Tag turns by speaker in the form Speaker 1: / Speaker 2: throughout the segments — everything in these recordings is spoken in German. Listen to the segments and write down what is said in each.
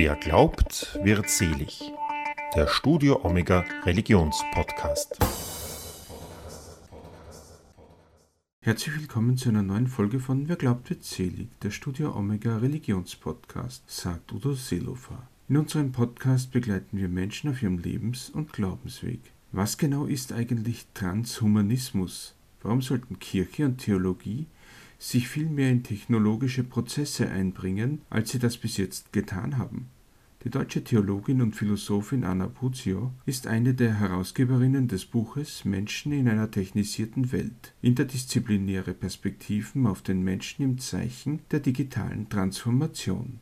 Speaker 1: Wer glaubt, wird selig. Der Studio Omega Religionspodcast.
Speaker 2: Herzlich willkommen zu einer neuen Folge von Wer glaubt, wird selig, der Studio Omega Religionspodcast, sagt Udo Seelofer. In unserem Podcast begleiten wir Menschen auf ihrem Lebens- und Glaubensweg. Was genau ist eigentlich Transhumanismus? Warum sollten Kirche und Theologie sich vielmehr in technologische Prozesse einbringen, als sie das bis jetzt getan haben. Die deutsche Theologin und Philosophin Anna Puzio ist eine der Herausgeberinnen des Buches Menschen in einer technisierten Welt. Interdisziplinäre Perspektiven auf den Menschen im Zeichen der digitalen Transformation.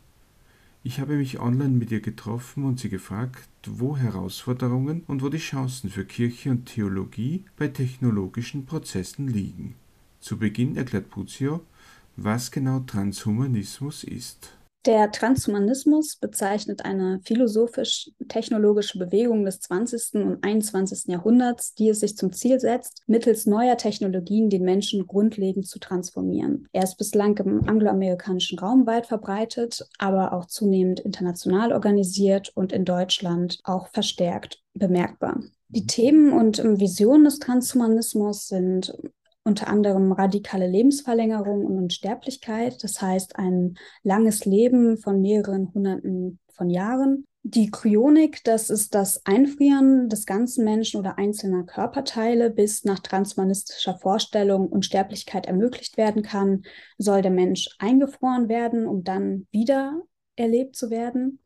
Speaker 2: Ich habe mich online mit ihr getroffen und sie gefragt, wo Herausforderungen und wo die Chancen für Kirche und Theologie bei technologischen Prozessen liegen. Zu Beginn erklärt Puzio, was genau Transhumanismus ist.
Speaker 3: Der Transhumanismus bezeichnet eine philosophisch-technologische Bewegung des 20. und 21. Jahrhunderts, die es sich zum Ziel setzt, mittels neuer Technologien den Menschen grundlegend zu transformieren. Er ist bislang im angloamerikanischen Raum weit verbreitet, aber auch zunehmend international organisiert und in Deutschland auch verstärkt bemerkbar. Die Themen und Visionen des Transhumanismus sind unter anderem radikale Lebensverlängerung und Unsterblichkeit, das heißt ein langes Leben von mehreren Hunderten von Jahren. Die Kryonik, das ist das Einfrieren des ganzen Menschen oder einzelner Körperteile, bis nach transhumanistischer Vorstellung Unsterblichkeit ermöglicht werden kann, soll der Mensch eingefroren werden, um dann wieder erlebt zu werden.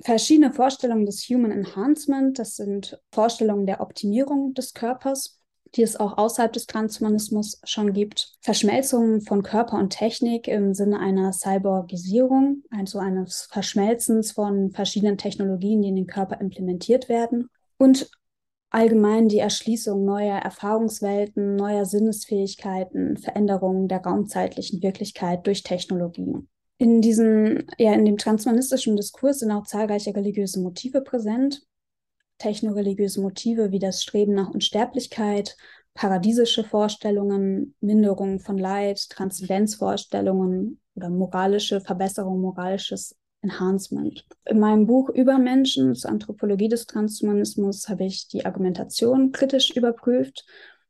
Speaker 3: Verschiedene Vorstellungen des Human Enhancement, das sind Vorstellungen der Optimierung des Körpers die es auch außerhalb des Transhumanismus schon gibt. Verschmelzungen von Körper und Technik im Sinne einer Cyborgisierung, also eines Verschmelzens von verschiedenen Technologien, die in den Körper implementiert werden. Und allgemein die Erschließung neuer Erfahrungswelten, neuer Sinnesfähigkeiten, Veränderungen der raumzeitlichen Wirklichkeit durch Technologien. In diesem, ja, in dem transhumanistischen Diskurs sind auch zahlreiche religiöse Motive präsent technoreligiöse Motive wie das Streben nach Unsterblichkeit, paradiesische Vorstellungen, Minderung von Leid, Transzendenzvorstellungen oder moralische Verbesserung, moralisches Enhancement. In meinem Buch über Menschen zur Anthropologie des Transhumanismus habe ich die Argumentation kritisch überprüft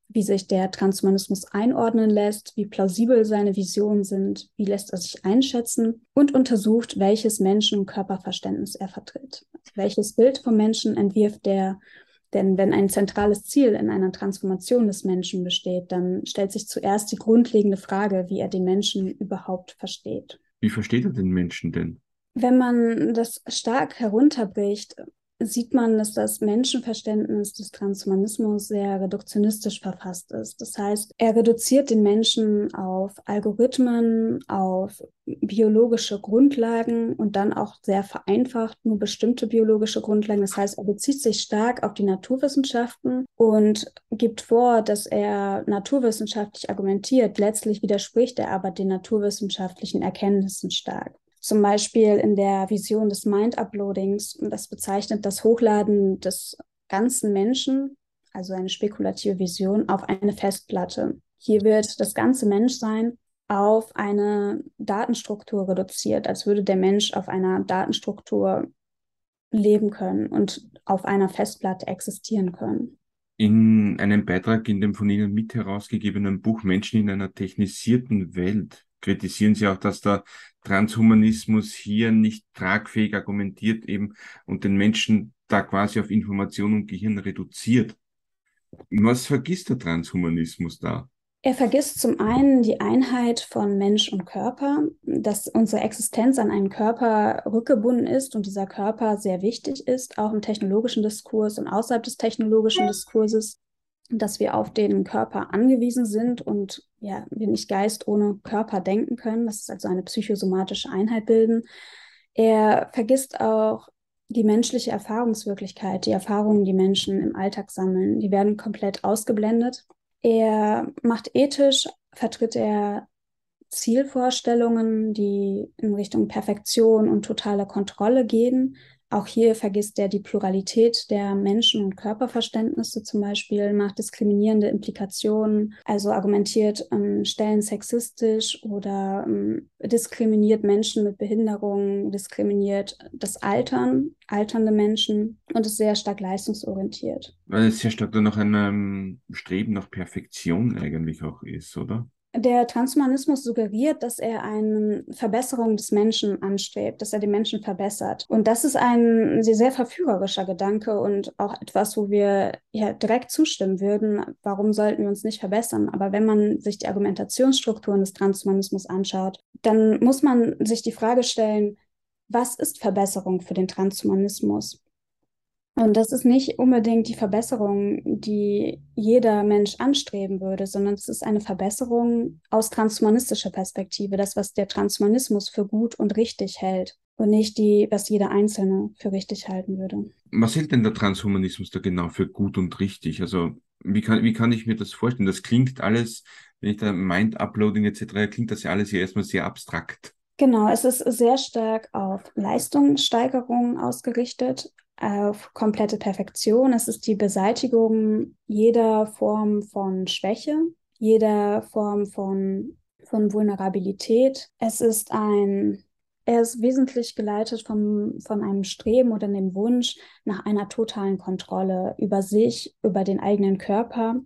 Speaker 3: wie sich der Transhumanismus einordnen lässt, wie plausibel seine Visionen sind, wie lässt er sich einschätzen und untersucht, welches Menschen- und Körperverständnis er vertritt. welches Bild vom Menschen entwirft der, denn wenn ein zentrales Ziel in einer Transformation des Menschen besteht, dann stellt sich zuerst die grundlegende Frage, wie er den Menschen überhaupt versteht.
Speaker 2: Wie versteht er den Menschen denn?
Speaker 3: Wenn man das stark herunterbricht, sieht man, dass das Menschenverständnis des Transhumanismus sehr reduktionistisch verfasst ist. Das heißt, er reduziert den Menschen auf Algorithmen, auf biologische Grundlagen und dann auch sehr vereinfacht nur bestimmte biologische Grundlagen. Das heißt, er bezieht sich stark auf die Naturwissenschaften und gibt vor, dass er naturwissenschaftlich argumentiert. Letztlich widerspricht er aber den naturwissenschaftlichen Erkenntnissen stark. Zum Beispiel in der Vision des Mind-Uploadings, das bezeichnet das Hochladen des ganzen Menschen, also eine spekulative Vision, auf eine Festplatte. Hier wird das ganze Menschsein auf eine Datenstruktur reduziert, als würde der Mensch auf einer Datenstruktur leben können und auf einer Festplatte existieren können.
Speaker 2: In einem Beitrag in dem von Ihnen mit herausgegebenen Buch Menschen in einer technisierten Welt kritisieren Sie auch, dass der Transhumanismus hier nicht tragfähig argumentiert eben und den Menschen da quasi auf Information und Gehirn reduziert. Was vergisst der Transhumanismus da?
Speaker 3: Er vergisst zum einen die Einheit von Mensch und Körper, dass unsere Existenz an einen Körper rückgebunden ist und dieser Körper sehr wichtig ist, auch im technologischen Diskurs und außerhalb des technologischen Diskurses dass wir auf den Körper angewiesen sind und ja, wir nicht Geist ohne Körper denken können, dass es also eine psychosomatische Einheit bilden. Er vergisst auch die menschliche Erfahrungswirklichkeit, die Erfahrungen, die Menschen im Alltag sammeln, die werden komplett ausgeblendet. Er macht ethisch, vertritt er Zielvorstellungen, die in Richtung Perfektion und totale Kontrolle gehen, Auch hier vergisst er die Pluralität der Menschen- und Körperverständnisse zum Beispiel, macht diskriminierende Implikationen, also argumentiert ähm, Stellen sexistisch oder ähm, diskriminiert Menschen mit Behinderungen, diskriminiert das Altern, alternde Menschen und ist sehr stark leistungsorientiert.
Speaker 2: Weil es sehr stark dann noch ein ähm, Streben nach Perfektion eigentlich auch ist, oder?
Speaker 3: Der Transhumanismus suggeriert, dass er eine Verbesserung des Menschen anstrebt, dass er den Menschen verbessert. Und das ist ein sehr verführerischer Gedanke und auch etwas, wo wir ja direkt zustimmen würden. Warum sollten wir uns nicht verbessern? Aber wenn man sich die Argumentationsstrukturen des Transhumanismus anschaut, dann muss man sich die Frage stellen, was ist Verbesserung für den Transhumanismus? Und das ist nicht unbedingt die Verbesserung, die jeder Mensch anstreben würde, sondern es ist eine Verbesserung aus transhumanistischer Perspektive, das, was der Transhumanismus für gut und richtig hält und nicht die, was jeder Einzelne für richtig halten würde.
Speaker 2: Was hält denn der Transhumanismus da genau für gut und richtig? Also wie kann, wie kann ich mir das vorstellen? Das klingt alles, wenn ich da Mind-Uploading etc., klingt das ja alles hier erstmal sehr abstrakt.
Speaker 3: Genau, es ist sehr stark auf Leistungssteigerung ausgerichtet, auf komplette Perfektion. Es ist die Beseitigung jeder Form von Schwäche, jeder Form von, von Vulnerabilität. Es ist ein, er ist wesentlich geleitet vom, von einem Streben oder dem Wunsch nach einer totalen Kontrolle über sich, über den eigenen Körper.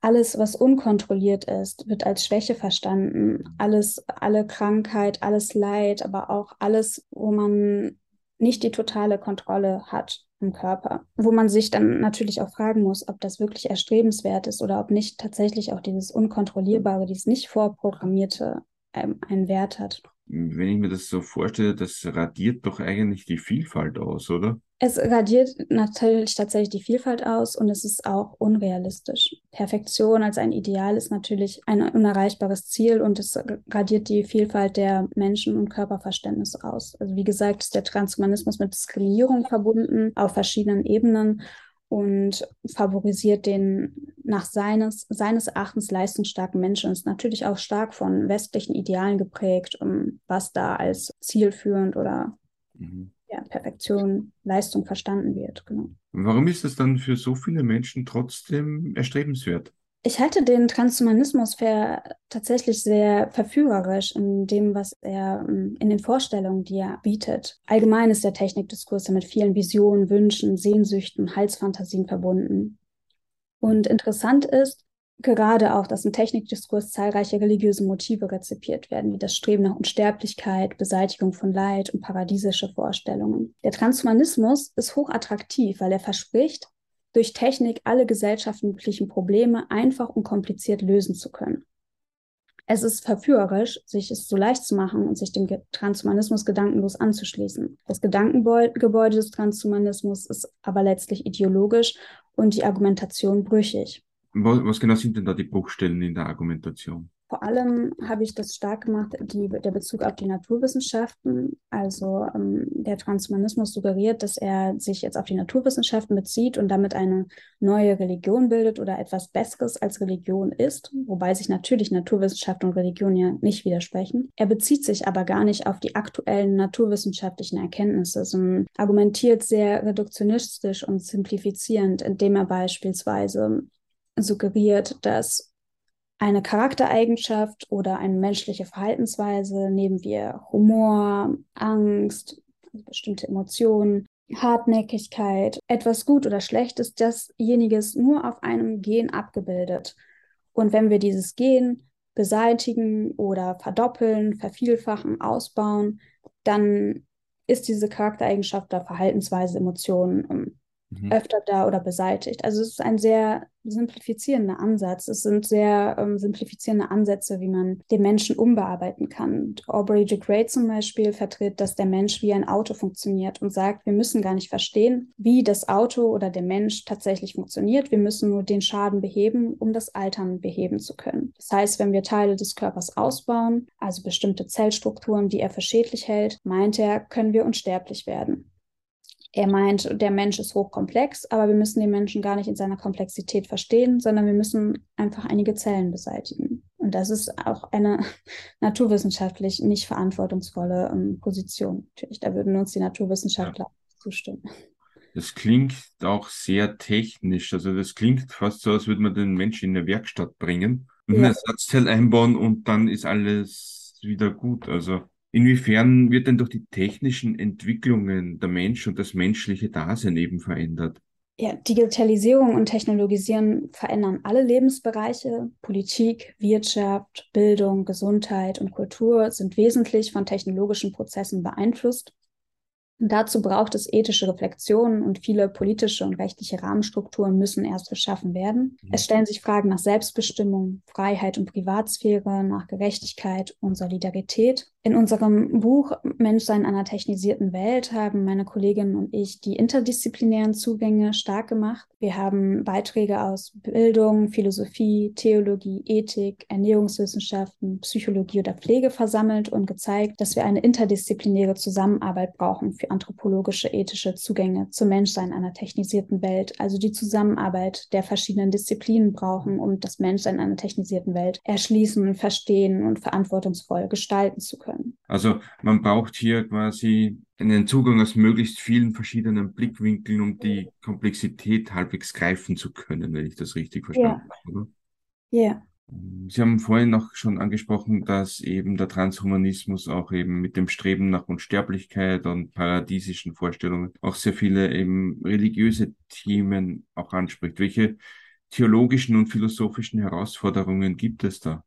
Speaker 3: Alles, was unkontrolliert ist, wird als Schwäche verstanden. Alles, alle Krankheit, alles Leid, aber auch alles, wo man nicht die totale Kontrolle hat im Körper, wo man sich dann natürlich auch fragen muss, ob das wirklich erstrebenswert ist oder ob nicht tatsächlich auch dieses Unkontrollierbare, dieses nicht vorprogrammierte ähm, einen Wert hat.
Speaker 2: Wenn ich mir das so vorstelle, das radiert doch eigentlich die Vielfalt aus, oder?
Speaker 3: Es radiert natürlich tatsächlich die Vielfalt aus und es ist auch unrealistisch. Perfektion als ein Ideal ist natürlich ein unerreichbares Ziel und es radiert die Vielfalt der Menschen- und Körperverständnisse aus. Also wie gesagt, ist der Transhumanismus mit Diskriminierung verbunden auf verschiedenen Ebenen und favorisiert den nach seines, seines Erachtens leistungsstarken Menschen. Ist natürlich auch stark von westlichen Idealen geprägt, um was da als zielführend oder mhm. Ja, Perfektion, Leistung verstanden wird. Genau.
Speaker 2: Warum ist es dann für so viele Menschen trotzdem erstrebenswert?
Speaker 3: Ich halte den Transhumanismus für tatsächlich sehr verführerisch in dem, was er ähm, in den Vorstellungen, die er bietet. Allgemein ist der Technikdiskurs mit vielen Visionen, Wünschen, Sehnsüchten, Halsfantasien verbunden. Und interessant ist gerade auch, dass im Technikdiskurs zahlreiche religiöse Motive rezipiert werden, wie das Streben nach Unsterblichkeit, Beseitigung von Leid und paradiesische Vorstellungen. Der Transhumanismus ist hochattraktiv, weil er verspricht, durch Technik alle gesellschaftlichen Probleme einfach und kompliziert lösen zu können. Es ist verführerisch, sich es so leicht zu machen und sich dem Transhumanismus gedankenlos anzuschließen. Das Gedankengebäude des Transhumanismus ist aber letztlich ideologisch und die Argumentation brüchig.
Speaker 2: Was genau sind denn da die Bruchstellen in der Argumentation?
Speaker 3: Vor allem habe ich das stark gemacht, die, der Bezug auf die Naturwissenschaften. Also ähm, der Transhumanismus suggeriert, dass er sich jetzt auf die Naturwissenschaften bezieht und damit eine neue Religion bildet oder etwas Besseres als Religion ist, wobei sich natürlich Naturwissenschaft und Religion ja nicht widersprechen. Er bezieht sich aber gar nicht auf die aktuellen naturwissenschaftlichen Erkenntnisse, sondern argumentiert sehr reduktionistisch und simplifizierend, indem er beispielsweise suggeriert, dass eine Charaktereigenschaft oder eine menschliche Verhaltensweise, nehmen wir Humor, Angst, bestimmte Emotionen, Hartnäckigkeit, etwas gut oder schlecht ist, dasjenige nur auf einem Gen abgebildet. Und wenn wir dieses Gen beseitigen oder verdoppeln, vervielfachen, ausbauen, dann ist diese Charaktereigenschaft oder Verhaltensweise, Emotionen mhm. öfter da oder beseitigt. Also es ist ein sehr simplifizierender Ansatz. Es sind sehr ähm, simplifizierende Ansätze, wie man den Menschen umbearbeiten kann. Aubrey de Grey zum Beispiel vertritt, dass der Mensch wie ein Auto funktioniert und sagt, wir müssen gar nicht verstehen, wie das Auto oder der Mensch tatsächlich funktioniert. Wir müssen nur den Schaden beheben, um das Altern beheben zu können. Das heißt, wenn wir Teile des Körpers ausbauen, also bestimmte Zellstrukturen, die er für schädlich hält, meint er, können wir unsterblich werden. Er meint, der Mensch ist hochkomplex, aber wir müssen den Menschen gar nicht in seiner Komplexität verstehen, sondern wir müssen einfach einige Zellen beseitigen. Und das ist auch eine naturwissenschaftlich nicht verantwortungsvolle ähm, Position. Natürlich, da würden uns die Naturwissenschaftler zustimmen.
Speaker 2: Das klingt auch sehr technisch. Also das klingt fast so, als würde man den Menschen in eine Werkstatt bringen und ja. ein Ersatzteil einbauen und dann ist alles wieder gut. Also inwiefern wird denn durch die technischen Entwicklungen der Mensch und das menschliche Dasein eben verändert?
Speaker 3: Ja, Digitalisierung und Technologisieren verändern alle Lebensbereiche. Politik, Wirtschaft, Bildung, Gesundheit und Kultur sind wesentlich von technologischen Prozessen beeinflusst. Und dazu braucht es ethische Reflexionen und viele politische und rechtliche Rahmenstrukturen müssen erst geschaffen werden. Mhm. Es stellen sich Fragen nach Selbstbestimmung, Freiheit und Privatsphäre, nach Gerechtigkeit und Solidarität. In unserem Buch Menschsein einer technisierten Welt haben meine Kolleginnen und ich die interdisziplinären Zugänge stark gemacht. Wir haben Beiträge aus Bildung, Philosophie, Theologie, Ethik, Ernährungswissenschaften, Psychologie oder Pflege versammelt und gezeigt, dass wir eine interdisziplinäre Zusammenarbeit brauchen für anthropologische, ethische Zugänge zum Menschsein einer technisierten Welt, also die Zusammenarbeit der verschiedenen Disziplinen brauchen, um das Menschsein einer technisierten Welt erschließen, verstehen und verantwortungsvoll gestalten zu können.
Speaker 2: Also man braucht hier quasi einen Zugang aus möglichst vielen verschiedenen Blickwinkeln, um die Komplexität halbwegs greifen zu können, wenn ich das richtig verstanden
Speaker 3: ja. habe. Ja. Yeah.
Speaker 2: Sie haben vorhin noch schon angesprochen, dass eben der Transhumanismus auch eben mit dem Streben nach Unsterblichkeit und paradiesischen Vorstellungen auch sehr viele eben religiöse Themen auch anspricht. Welche theologischen und philosophischen Herausforderungen gibt es da?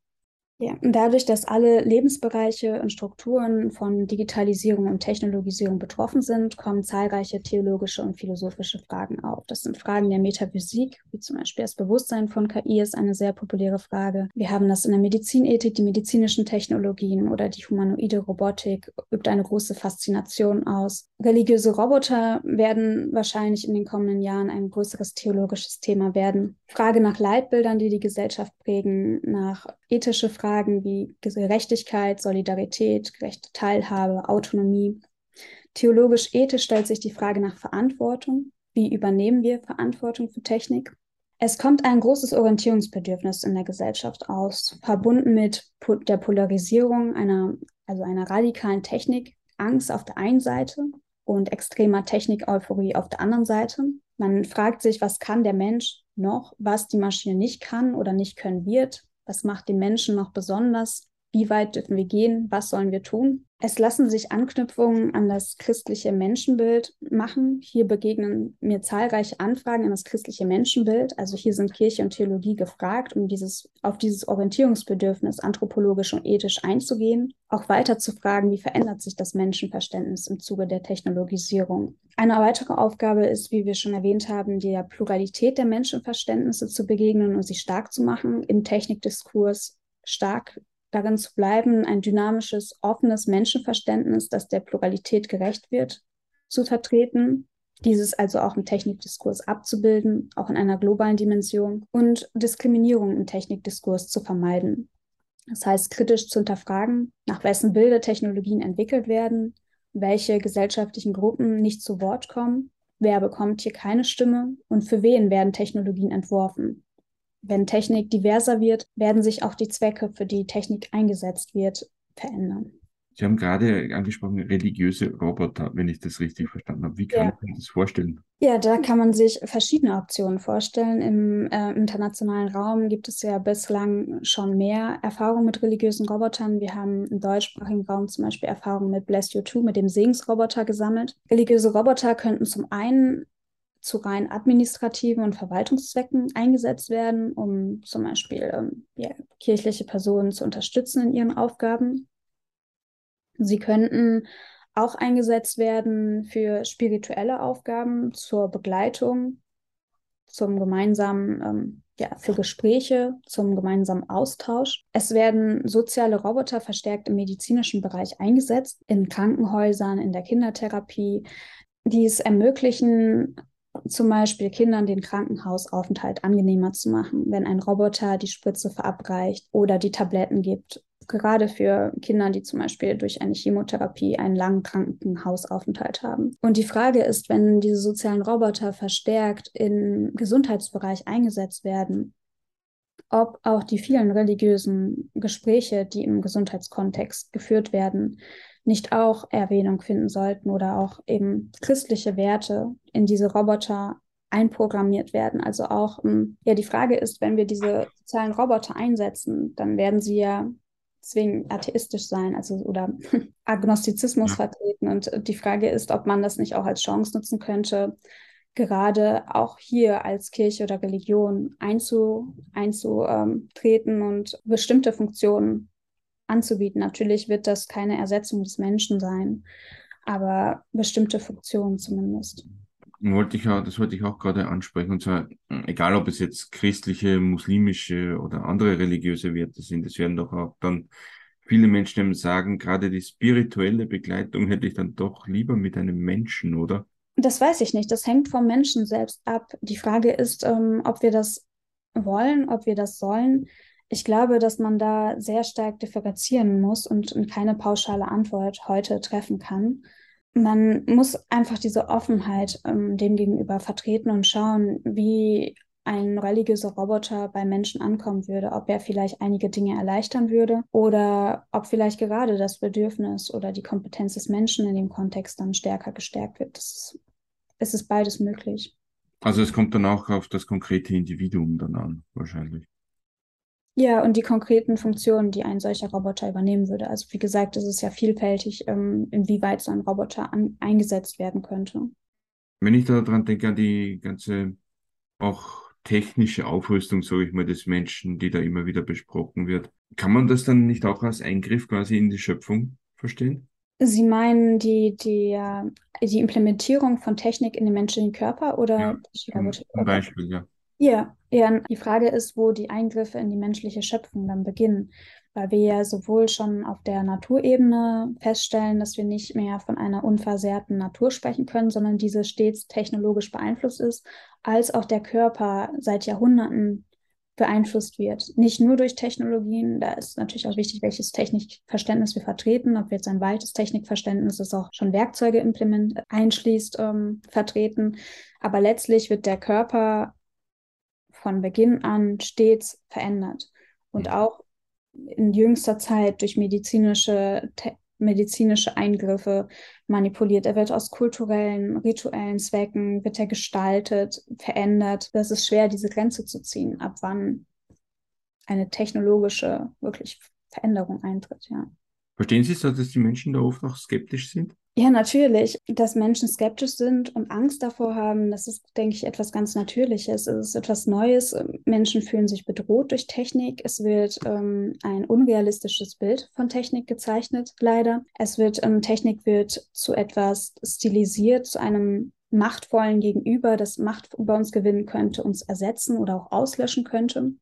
Speaker 3: Ja, und dadurch, dass alle Lebensbereiche und Strukturen von Digitalisierung und Technologisierung betroffen sind, kommen zahlreiche theologische und philosophische Fragen auf. Das sind Fragen der Metaphysik, wie zum Beispiel das Bewusstsein von KI ist eine sehr populäre Frage. Wir haben das in der Medizinethik, die medizinischen Technologien oder die humanoide Robotik übt eine große Faszination aus. Religiöse Roboter werden wahrscheinlich in den kommenden Jahren ein größeres theologisches Thema werden. Frage nach Leitbildern, die die Gesellschaft prägen, nach ethische Fragen wie Gerechtigkeit, Solidarität, gerechte Teilhabe, Autonomie. Theologisch-ethisch stellt sich die Frage nach Verantwortung. Wie übernehmen wir Verantwortung für Technik? Es kommt ein großes Orientierungsbedürfnis in der Gesellschaft aus, verbunden mit der Polarisierung einer, also einer radikalen Technik, Angst auf der einen Seite und extremer Technik-Euphorie auf der anderen Seite. Man fragt sich, was kann der Mensch noch, was die Maschine nicht kann oder nicht können wird, was macht den Menschen noch besonders? Wie weit dürfen wir gehen? Was sollen wir tun? Es lassen sich Anknüpfungen an das christliche Menschenbild machen. Hier begegnen mir zahlreiche Anfragen an das christliche Menschenbild. Also hier sind Kirche und Theologie gefragt, um dieses, auf dieses Orientierungsbedürfnis anthropologisch und ethisch einzugehen. Auch weiter zu fragen, wie verändert sich das Menschenverständnis im Zuge der Technologisierung. Eine weitere Aufgabe ist, wie wir schon erwähnt haben, der Pluralität der Menschenverständnisse zu begegnen und sie stark zu machen, im Technikdiskurs stark darin zu bleiben, ein dynamisches, offenes Menschenverständnis, das der Pluralität gerecht wird, zu vertreten. Dieses also auch im Technikdiskurs abzubilden, auch in einer globalen Dimension und Diskriminierung im Technikdiskurs zu vermeiden. Das heißt, kritisch zu hinterfragen, nach wessen Bilder Technologien entwickelt werden, welche gesellschaftlichen Gruppen nicht zu Wort kommen, wer bekommt hier keine Stimme und für wen werden Technologien entworfen. Wenn Technik diverser wird, werden sich auch die Zwecke, für die Technik eingesetzt wird, verändern.
Speaker 2: Sie haben gerade angesprochen, religiöse Roboter, wenn ich das richtig verstanden habe. Wie kann ja. man sich das vorstellen?
Speaker 3: Ja, da kann man sich verschiedene Optionen vorstellen. Im äh, internationalen Raum gibt es ja bislang schon mehr Erfahrungen mit religiösen Robotern. Wir haben im deutschsprachigen Raum zum Beispiel Erfahrungen mit Bless You 2, mit dem Segensroboter gesammelt. Religiöse Roboter könnten zum einen zu rein administrativen und Verwaltungszwecken eingesetzt werden, um zum Beispiel ähm, ja, kirchliche Personen zu unterstützen in ihren Aufgaben. Sie könnten auch eingesetzt werden für spirituelle Aufgaben, zur Begleitung, zum gemeinsamen, ähm, ja, für Gespräche, zum gemeinsamen Austausch. Es werden soziale Roboter verstärkt im medizinischen Bereich eingesetzt, in Krankenhäusern, in der Kindertherapie, die es ermöglichen, zum Beispiel Kindern den Krankenhausaufenthalt angenehmer zu machen, wenn ein Roboter die Spritze verabreicht oder die Tabletten gibt. Gerade für Kinder, die zum Beispiel durch eine Chemotherapie einen langen Krankenhausaufenthalt haben. Und die Frage ist, wenn diese sozialen Roboter verstärkt im Gesundheitsbereich eingesetzt werden, ob auch die vielen religiösen Gespräche, die im Gesundheitskontext geführt werden, nicht auch Erwähnung finden sollten oder auch eben christliche Werte in diese Roboter einprogrammiert werden. Also auch, ähm, ja, die Frage ist, wenn wir diese sozialen Roboter einsetzen, dann werden sie ja zwingend atheistisch sein, also oder Agnostizismus vertreten. Und die Frage ist, ob man das nicht auch als Chance nutzen könnte, gerade auch hier als Kirche oder Religion einzu, einzutreten und bestimmte Funktionen anzubieten. Natürlich wird das keine Ersetzung des Menschen sein, aber bestimmte Funktionen zumindest.
Speaker 2: Wollte ich auch, das wollte ich auch gerade ansprechen. Und zwar, egal ob es jetzt christliche, muslimische oder andere religiöse Werte sind, es werden doch auch dann viele Menschen sagen, gerade die spirituelle Begleitung hätte ich dann doch lieber mit einem Menschen, oder?
Speaker 3: Das weiß ich nicht. Das hängt vom Menschen selbst ab. Die Frage ist, ähm, ob wir das wollen, ob wir das sollen. Ich glaube, dass man da sehr stark differenzieren muss und, keine pauschale Antwort heute treffen kann. Man muss einfach diese Offenheit ähm, dem gegenüber vertreten und schauen, wie ein religiöser Roboter bei Menschen ankommen würde, ob er vielleicht einige Dinge erleichtern würde oder ob vielleicht gerade das Bedürfnis oder die Kompetenz des Menschen in dem Kontext dann stärker gestärkt wird. Ist, es ist beides möglich.
Speaker 2: Also es kommt dann auch auf das konkrete Individuum dann an, wahrscheinlich.
Speaker 3: Ja, und die konkreten Funktionen, die ein solcher Roboter übernehmen würde. Also wie gesagt, es ist ja vielfältig, ähm, inwieweit so ein Roboter an, eingesetzt werden könnte.
Speaker 2: Wenn ich daran denke, an die ganze auch technische Aufrüstung, sage ich mal, des Menschen, die da immer wieder besprochen wird, kann man das dann nicht auch als Eingriff quasi in die Schöpfung verstehen?
Speaker 3: Sie meinen die, die, die Implementierung von Technik in den menschlichen Körper oder? Ja,
Speaker 2: zum, zum Beispiel, ja.
Speaker 3: Ja, ja, die Frage ist, wo die Eingriffe in die menschliche Schöpfung dann beginnen, weil wir ja sowohl schon auf der Naturebene feststellen, dass wir nicht mehr von einer unversehrten Natur sprechen können, sondern diese stets technologisch beeinflusst ist, als auch der Körper seit Jahrhunderten beeinflusst wird. Nicht nur durch Technologien, da ist natürlich auch wichtig, welches Technikverständnis wir vertreten, ob wir jetzt ein weites Technikverständnis, das auch schon Werkzeuge implement einschließt, ähm, vertreten. Aber letztlich wird der Körper von Beginn an stets verändert und auch in jüngster Zeit durch medizinische, medizinische Eingriffe manipuliert. Er wird aus kulturellen, rituellen Zwecken, wird er gestaltet, verändert. Das ist schwer, diese Grenze zu ziehen, ab wann eine technologische wirklich Veränderung eintritt, ja.
Speaker 2: Verstehen Sie so, dass die Menschen da oft noch skeptisch sind?
Speaker 3: Ja, natürlich, dass Menschen skeptisch sind und Angst davor haben, das ist, denke ich, etwas ganz Natürliches. Es ist etwas Neues. Menschen fühlen sich bedroht durch Technik. Es wird ähm, ein unrealistisches Bild von Technik gezeichnet, leider. Es wird, ähm, Technik wird zu etwas stilisiert, zu einem machtvollen Gegenüber, das Macht über uns gewinnen könnte, uns ersetzen oder auch auslöschen könnte.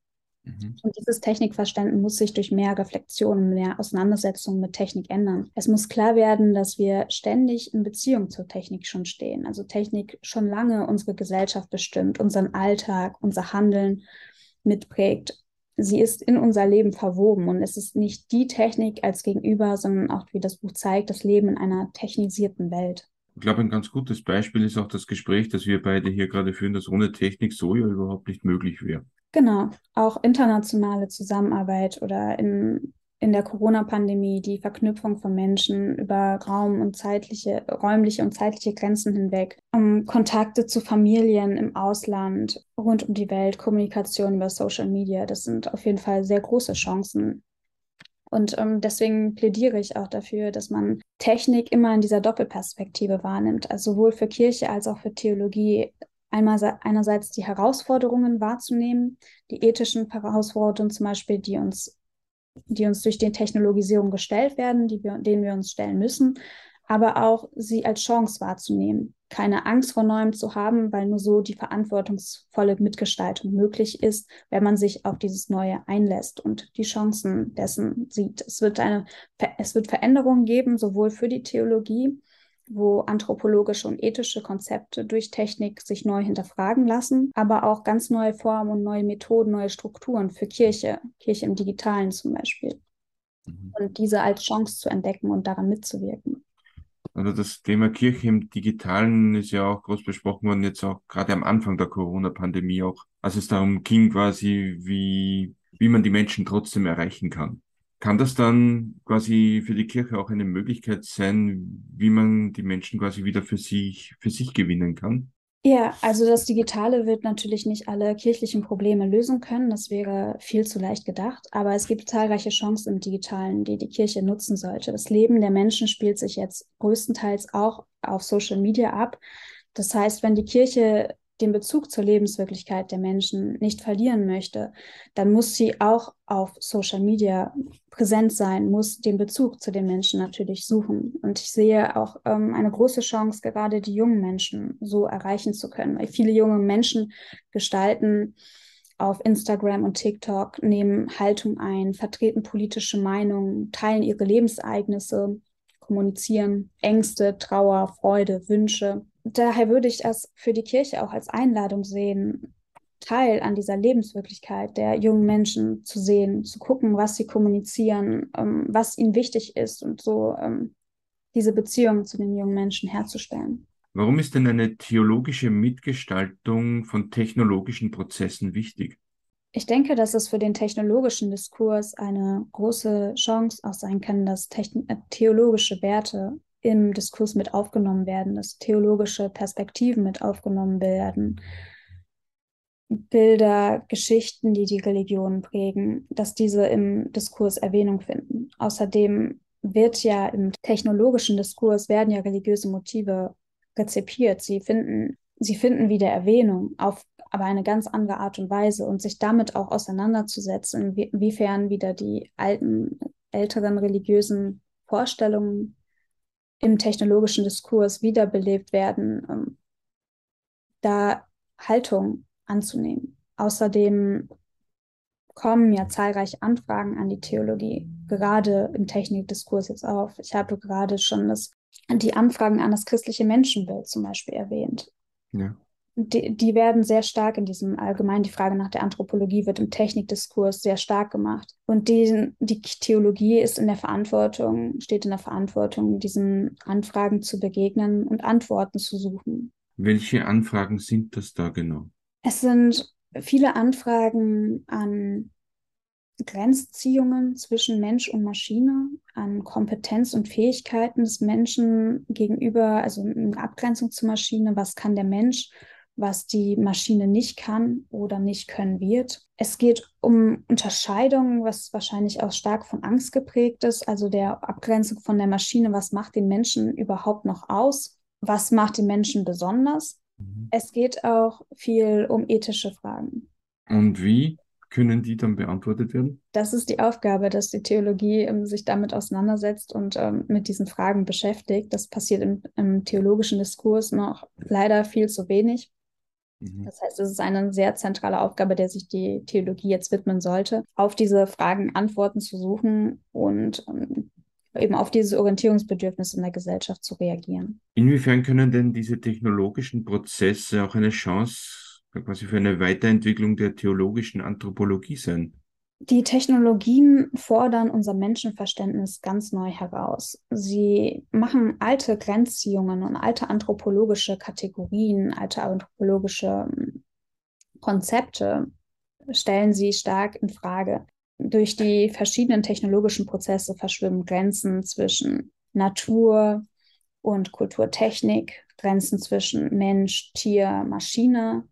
Speaker 3: Mhm. Und dieses Technikverständnis muss sich durch mehr Reflexion, mehr Auseinandersetzung mit Technik ändern. Es muss klar werden, dass wir ständig in Beziehung zur Technik schon stehen. Also Technik schon lange unsere Gesellschaft bestimmt, unseren Alltag, unser Handeln mitprägt. Sie ist in unser Leben verwoben und es ist nicht die Technik als Gegenüber, sondern auch, wie das Buch zeigt, das Leben in einer technisierten Welt.
Speaker 2: Ich glaube, ein ganz gutes Beispiel ist auch das Gespräch, das wir beide hier gerade führen, dass ohne Technik so ja überhaupt nicht möglich wäre.
Speaker 3: Genau, auch internationale Zusammenarbeit oder in, in der Corona-Pandemie die Verknüpfung von Menschen über Raum und zeitliche, räumliche und zeitliche Grenzen hinweg, um Kontakte zu Familien im Ausland, rund um die Welt, Kommunikation über Social Media, das sind auf jeden Fall sehr große Chancen. Und ähm, deswegen plädiere ich auch dafür, dass man Technik immer in dieser Doppelperspektive wahrnimmt, also sowohl für Kirche als auch für Theologie einmal einerseits die Herausforderungen wahrzunehmen, die ethischen Herausforderungen zum Beispiel, die uns, die uns durch die Technologisierung gestellt werden, die wir, denen wir uns stellen müssen, aber auch sie als Chance wahrzunehmen, keine Angst vor Neuem zu haben, weil nur so die verantwortungsvolle Mitgestaltung möglich ist, wenn man sich auf dieses Neue einlässt und die Chancen dessen sieht. Es wird eine, es wird Veränderungen geben, sowohl für die Theologie, wo anthropologische und ethische Konzepte durch Technik sich neu hinterfragen lassen, aber auch ganz neue Formen und neue Methoden, neue Strukturen für Kirche, Kirche im Digitalen zum Beispiel. Mhm. Und diese als Chance zu entdecken und daran mitzuwirken.
Speaker 2: Also das Thema Kirche im Digitalen ist ja auch groß besprochen worden, jetzt auch gerade am Anfang der Corona-Pandemie auch, als es darum ging quasi, wie, wie man die Menschen trotzdem erreichen kann. Kann das dann quasi für die Kirche auch eine Möglichkeit sein, wie man die Menschen quasi wieder für sich, für sich gewinnen kann?
Speaker 3: Ja, also das Digitale wird natürlich nicht alle kirchlichen Probleme lösen können. Das wäre viel zu leicht gedacht. Aber es gibt zahlreiche Chancen im Digitalen, die die Kirche nutzen sollte. Das Leben der Menschen spielt sich jetzt größtenteils auch auf Social Media ab. Das heißt, wenn die Kirche den Bezug zur Lebenswirklichkeit der Menschen nicht verlieren möchte, dann muss sie auch auf Social Media präsent sein, muss den Bezug zu den Menschen natürlich suchen. Und ich sehe auch ähm, eine große Chance, gerade die jungen Menschen so erreichen zu können, weil viele junge Menschen gestalten auf Instagram und TikTok, nehmen Haltung ein, vertreten politische Meinungen, teilen ihre Lebensereignisse, kommunizieren Ängste, Trauer, Freude, Wünsche daher würde ich das für die Kirche auch als Einladung sehen, Teil an dieser Lebenswirklichkeit der jungen Menschen zu sehen, zu gucken, was sie kommunizieren, ähm, was ihnen wichtig ist und so ähm, diese Beziehung zu den jungen Menschen herzustellen.
Speaker 2: Warum ist denn eine theologische Mitgestaltung von technologischen Prozessen wichtig?
Speaker 3: Ich denke, dass es für den technologischen Diskurs eine große Chance auch sein kann, dass äh, theologische Werte im Diskurs mit aufgenommen werden, dass theologische Perspektiven mit aufgenommen werden, Bilder, Geschichten, die die Religion prägen, dass diese im Diskurs Erwähnung finden. Außerdem wird ja im technologischen Diskurs werden ja religiöse Motive rezipiert. Sie finden, sie finden wieder Erwähnung auf aber eine ganz andere Art und Weise und sich damit auch auseinanderzusetzen, inwiefern wieder die alten, älteren religiösen Vorstellungen im technologischen Diskurs wiederbelebt werden, ähm, da Haltung anzunehmen. Außerdem kommen ja zahlreiche Anfragen an die Theologie, gerade im Technikdiskurs jetzt auf. Ich habe gerade schon das, die Anfragen an das christliche Menschenbild zum Beispiel erwähnt. Ja die, die werden sehr stark in diesem allgemein, die Frage nach der Anthropologie wird im Technikdiskurs sehr stark gemacht. Und die, die Theologie ist in der Verantwortung, steht in der Verantwortung, diesen Anfragen zu begegnen und Antworten zu suchen.
Speaker 2: Welche Anfragen sind das da genau?
Speaker 3: Es sind viele Anfragen an Grenzziehungen zwischen Mensch und Maschine, an Kompetenz und Fähigkeiten des Menschen gegenüber, also in Abgrenzung zur Maschine, was kann der Mensch was die Maschine nicht kann oder nicht können wird. Es geht um Unterscheidungen, was wahrscheinlich auch stark von Angst geprägt ist, also der Abgrenzung von der Maschine, was macht den Menschen überhaupt noch aus, was macht den Menschen besonders. Mhm. Es geht auch viel um ethische Fragen.
Speaker 2: Und wie können die dann beantwortet werden?
Speaker 3: Das ist die Aufgabe, dass die Theologie ähm, sich damit auseinandersetzt und ähm, mit diesen Fragen beschäftigt. Das passiert im, im theologischen Diskurs noch leider viel zu wenig. Mhm. Das heißt, es ist eine sehr zentrale Aufgabe, der sich die Theologie jetzt widmen sollte, auf diese Fragen Antworten zu suchen und ähm, eben auf dieses Orientierungsbedürfnis in der Gesellschaft zu reagieren.
Speaker 2: Inwiefern können denn diese technologischen Prozesse auch eine Chance quasi für eine Weiterentwicklung der theologischen Anthropologie sein?
Speaker 3: Die Technologien fordern unser Menschenverständnis ganz neu heraus. Sie machen alte Grenzziehungen und alte anthropologische Kategorien, alte anthropologische hm, Konzepte stellen sie stark in Frage. Durch die verschiedenen technologischen Prozesse verschwimmen Grenzen zwischen Natur und Kulturtechnik, Grenzen zwischen Mensch, Tier, Maschine,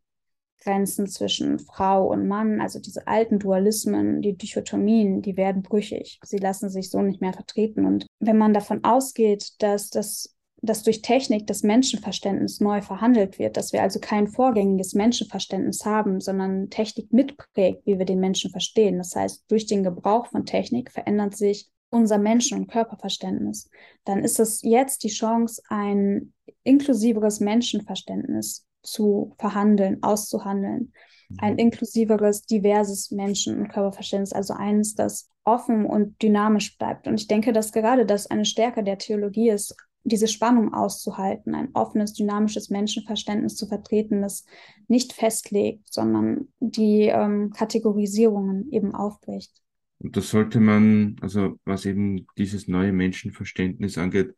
Speaker 3: Grenzen zwischen Frau und Mann, also diese alten Dualismen, die Dichotomien, die werden brüchig. Sie lassen sich so nicht mehr vertreten. Und wenn man davon ausgeht, dass das dass durch Technik das Menschenverständnis neu verhandelt wird, dass wir also kein vorgängiges Menschenverständnis haben, sondern Technik mitprägt, wie wir den Menschen verstehen. Das heißt, durch den Gebrauch von Technik verändert sich unser Menschen- und Körperverständnis. Dann ist es jetzt die Chance, ein inklusiveres Menschenverständnis zu verhandeln, auszuhandeln. Ein mhm. inklusiveres, diverses Menschen- und Körperverständnis, also eines, das offen und dynamisch bleibt. Und ich denke, dass gerade das eine Stärke der Theologie ist, diese Spannung auszuhalten, ein offenes, dynamisches Menschenverständnis zu vertreten, das nicht festlegt, sondern die ähm, Kategorisierungen eben aufbricht.
Speaker 2: Und das sollte man, also was eben dieses neue Menschenverständnis angeht,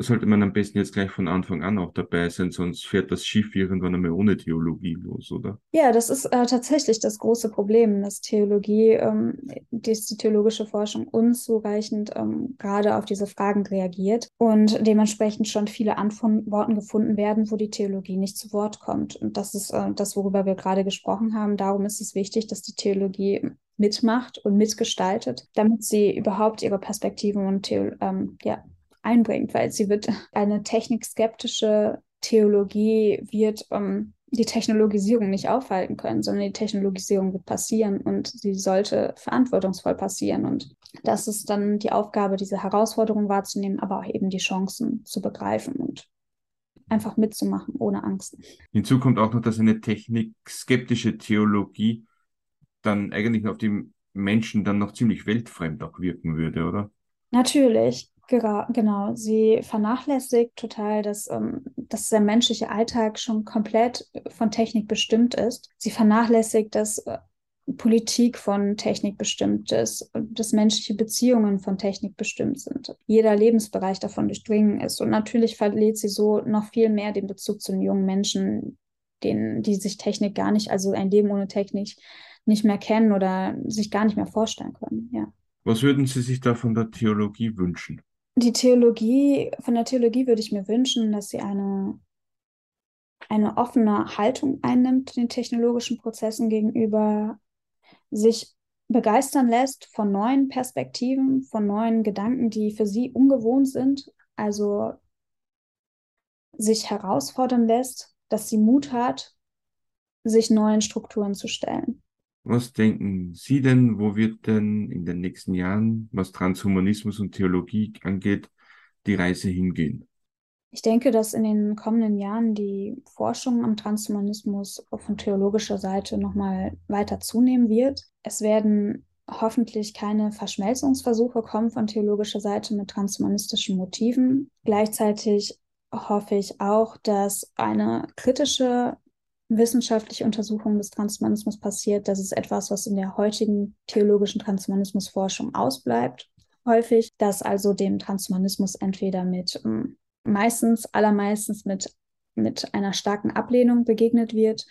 Speaker 2: Da sollte man am besten jetzt gleich von Anfang an auch dabei sein, sonst fährt das Schiff irgendwann einmal ohne Theologie los, oder?
Speaker 3: Ja, das ist äh, tatsächlich das große Problem, dass Theologie, ähm, dass die theologische Forschung unzureichend ähm, gerade auf diese Fragen reagiert und dementsprechend schon viele Antworten gefunden werden, wo die Theologie nicht zu Wort kommt. Und das ist äh, das, worüber wir gerade gesprochen haben. Darum ist es wichtig, dass die Theologie mitmacht und mitgestaltet, damit sie überhaupt ihre Perspektiven und Theo ähm, ja, einbringt, weil sie wird eine technikskeptische Theologie wird ähm, die Technologisierung nicht aufhalten können, sondern die Technologisierung wird passieren und sie sollte verantwortungsvoll passieren. Und das ist dann die Aufgabe, diese Herausforderung wahrzunehmen, aber auch eben die Chancen zu begreifen und einfach mitzumachen, ohne Angst.
Speaker 2: Hinzu kommt auch noch, dass eine technikskeptische Theologie dann eigentlich auf die Menschen dann noch ziemlich weltfremd auch wirken würde, oder?
Speaker 3: Natürlich, genau. Sie vernachlässigt total, dass, ähm, dass der menschliche Alltag schon komplett von Technik bestimmt ist. Sie vernachlässigt, dass äh, Politik von Technik bestimmt ist, dass menschliche Beziehungen von Technik bestimmt sind. Jeder Lebensbereich davon durchdringen ist. Und natürlich verliert sie so noch viel mehr den Bezug zu den jungen Menschen, denen, die sich Technik gar nicht, also ein Leben ohne Technik nicht mehr kennen oder sich gar nicht mehr vorstellen können. Ja.
Speaker 2: Was würden Sie sich da von der Theologie wünschen?
Speaker 3: Die Theologie, von der Theologie würde ich mir wünschen, dass sie eine, eine offene Haltung einnimmt den technologischen Prozessen gegenüber, sich begeistern lässt von neuen Perspektiven, von neuen Gedanken, die für sie ungewohnt sind, also sich herausfordern lässt, dass sie Mut hat, sich neuen Strukturen zu stellen.
Speaker 2: Was denken Sie denn, wo wird denn in den nächsten Jahren, was Transhumanismus und Theologie angeht, die Reise hingehen?
Speaker 3: Ich denke, dass in den kommenden Jahren die Forschung am Transhumanismus von theologischer Seite nochmal weiter zunehmen wird. Es werden hoffentlich keine Verschmelzungsversuche kommen von theologischer Seite mit transhumanistischen Motiven. Gleichzeitig hoffe ich auch, dass eine kritische wissenschaftliche Untersuchung des Transhumanismus passiert. Das ist etwas, was in der heutigen theologischen Transhumanismusforschung ausbleibt. Häufig, dass also dem Transhumanismus entweder mit ähm, meistens, allermeistens mit, mit einer starken Ablehnung begegnet wird,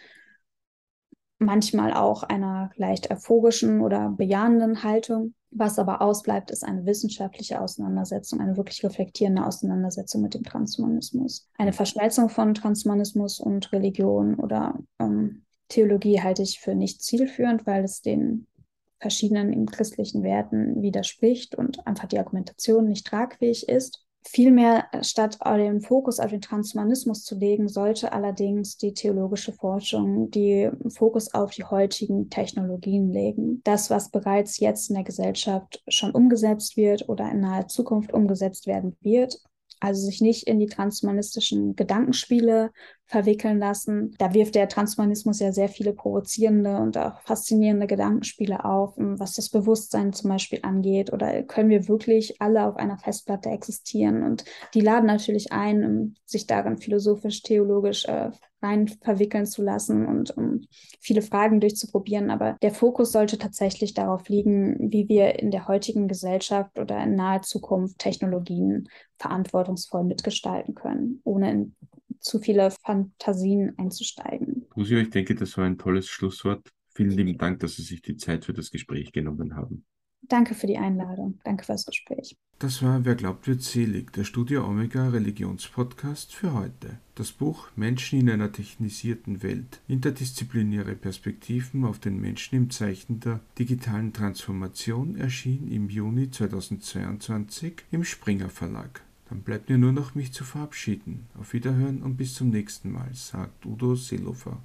Speaker 3: manchmal auch einer leicht euphorischen oder bejahenden Haltung was aber ausbleibt, ist eine wissenschaftliche Auseinandersetzung, eine wirklich reflektierende Auseinandersetzung mit dem Transhumanismus. Eine Verschmelzung von Transhumanismus und Religion oder ähm, Theologie halte ich für nicht zielführend, weil es den verschiedenen christlichen Werten widerspricht und einfach die Argumentation nicht tragfähig ist. Vielmehr, äh, statt den Fokus auf den Transhumanismus zu legen, sollte allerdings die theologische Forschung den Fokus auf die heutigen Technologien legen. Das, was bereits jetzt in der Gesellschaft schon umgesetzt wird oder in naher Zukunft umgesetzt werden wird, also sich nicht in die transhumanistischen Gedankenspiele verwickeln lassen. Da wirft der Transhumanismus ja sehr viele provozierende und auch faszinierende Gedankenspiele auf, was das Bewusstsein zum Beispiel angeht. Oder können wir wirklich alle auf einer Festplatte existieren? Und die laden natürlich ein, sich darin philosophisch, theologisch äh, rein verwickeln zu lassen und um viele Fragen durchzuprobieren. Aber der Fokus sollte tatsächlich darauf liegen, wie wir in der heutigen Gesellschaft oder in naher Zukunft Technologien verantwortungsvoll mitgestalten können, ohne in zu viele Fantasien einzusteigen.
Speaker 2: Lucia, ich denke, das war ein tolles Schlusswort. Vielen lieben Dank, dass Sie sich die Zeit für das Gespräch genommen haben.
Speaker 3: Danke für die Einladung. Danke für das Gespräch.
Speaker 2: Das war Wer glaubt wird selig, der Studio Omega Religionspodcast für heute. Das Buch Menschen in einer technisierten Welt. Interdisziplinäre Perspektiven auf den Menschen im Zeichen der digitalen Transformation erschien im Juni 2022 im Springer Verlag. Dann bleibt mir nur noch mich zu verabschieden. Auf Wiederhören und bis zum nächsten Mal, sagt Udo Seelofer.